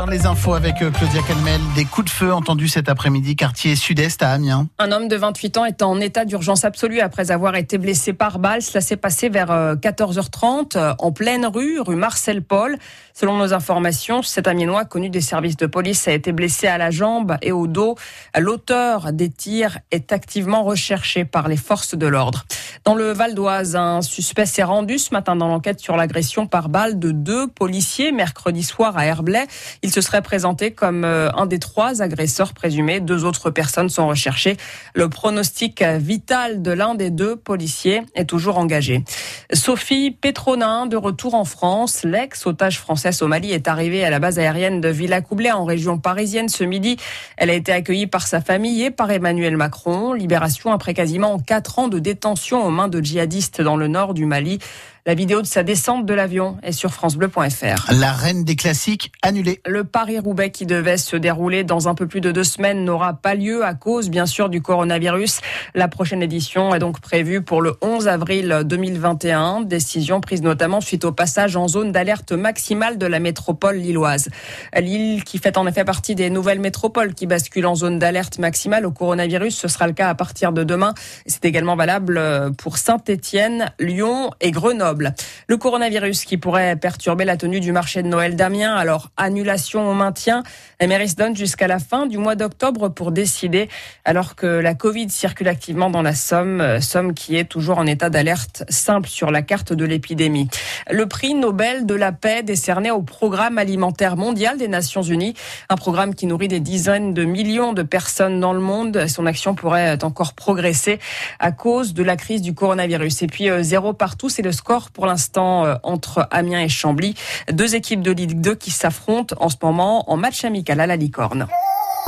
Dans les infos avec euh, Claudia Calmel, des coups de feu entendus cet après-midi, quartier sud-est à Amiens. Un homme de 28 ans est en état d'urgence absolue après avoir été blessé par balle. Cela s'est passé vers 14h30 euh, euh, en pleine rue, rue Marcel Paul. Selon nos informations, cet Amiénois connu des services de police a été blessé à la jambe et au dos. L'auteur des tirs est activement recherché par les forces de l'ordre. Dans le Val d'Oise, un suspect s'est rendu ce matin dans l'enquête sur l'agression par balle de deux policiers mercredi soir à Herblay. Il se serait présenté comme euh, un des trois agresseurs présumés. Deux autres personnes sont recherchées. Le pronostic vital de l'un des deux policiers est toujours engagé. Sophie Petronin, de retour en France, l'ex-otage française au Mali, est arrivée à la base aérienne de Villacoublay en région parisienne ce midi. Elle a été accueillie par sa famille et par Emmanuel Macron. Libération après quasiment quatre ans de détention aux mains de djihadistes dans le nord du Mali. La vidéo de sa descente de l'avion est sur francebleu.fr. La reine des classiques annulée. Le Paris-Roubaix qui devait se dérouler dans un peu plus de deux semaines n'aura pas lieu à cause, bien sûr, du coronavirus. La prochaine édition est donc prévue pour le 11 avril 2021. Décision prise notamment suite au passage en zone d'alerte maximale de la métropole lilloise. Lille qui fait en effet partie des nouvelles métropoles qui basculent en zone d'alerte maximale au coronavirus. Ce sera le cas à partir de demain. C'est également valable pour Saint-Étienne, Lyon et Grenoble. Le coronavirus qui pourrait perturber la tenue du marché de Noël d'Amiens. Alors, annulation au maintien. La mairie se donne jusqu'à la fin du mois d'octobre pour décider, alors que la Covid circule activement dans la Somme, euh, Somme qui est toujours en état d'alerte simple sur la carte de l'épidémie. Le prix Nobel de la paix décerné au programme alimentaire mondial des Nations Unies, un programme qui nourrit des dizaines de millions de personnes dans le monde. Son action pourrait encore progresser à cause de la crise du coronavirus. Et puis, euh, zéro partout, c'est le score pour l'instant euh, entre Amiens et Chambly. Deux équipes de Ligue 2 qui s'affrontent en ce moment en match amical à la Licorne.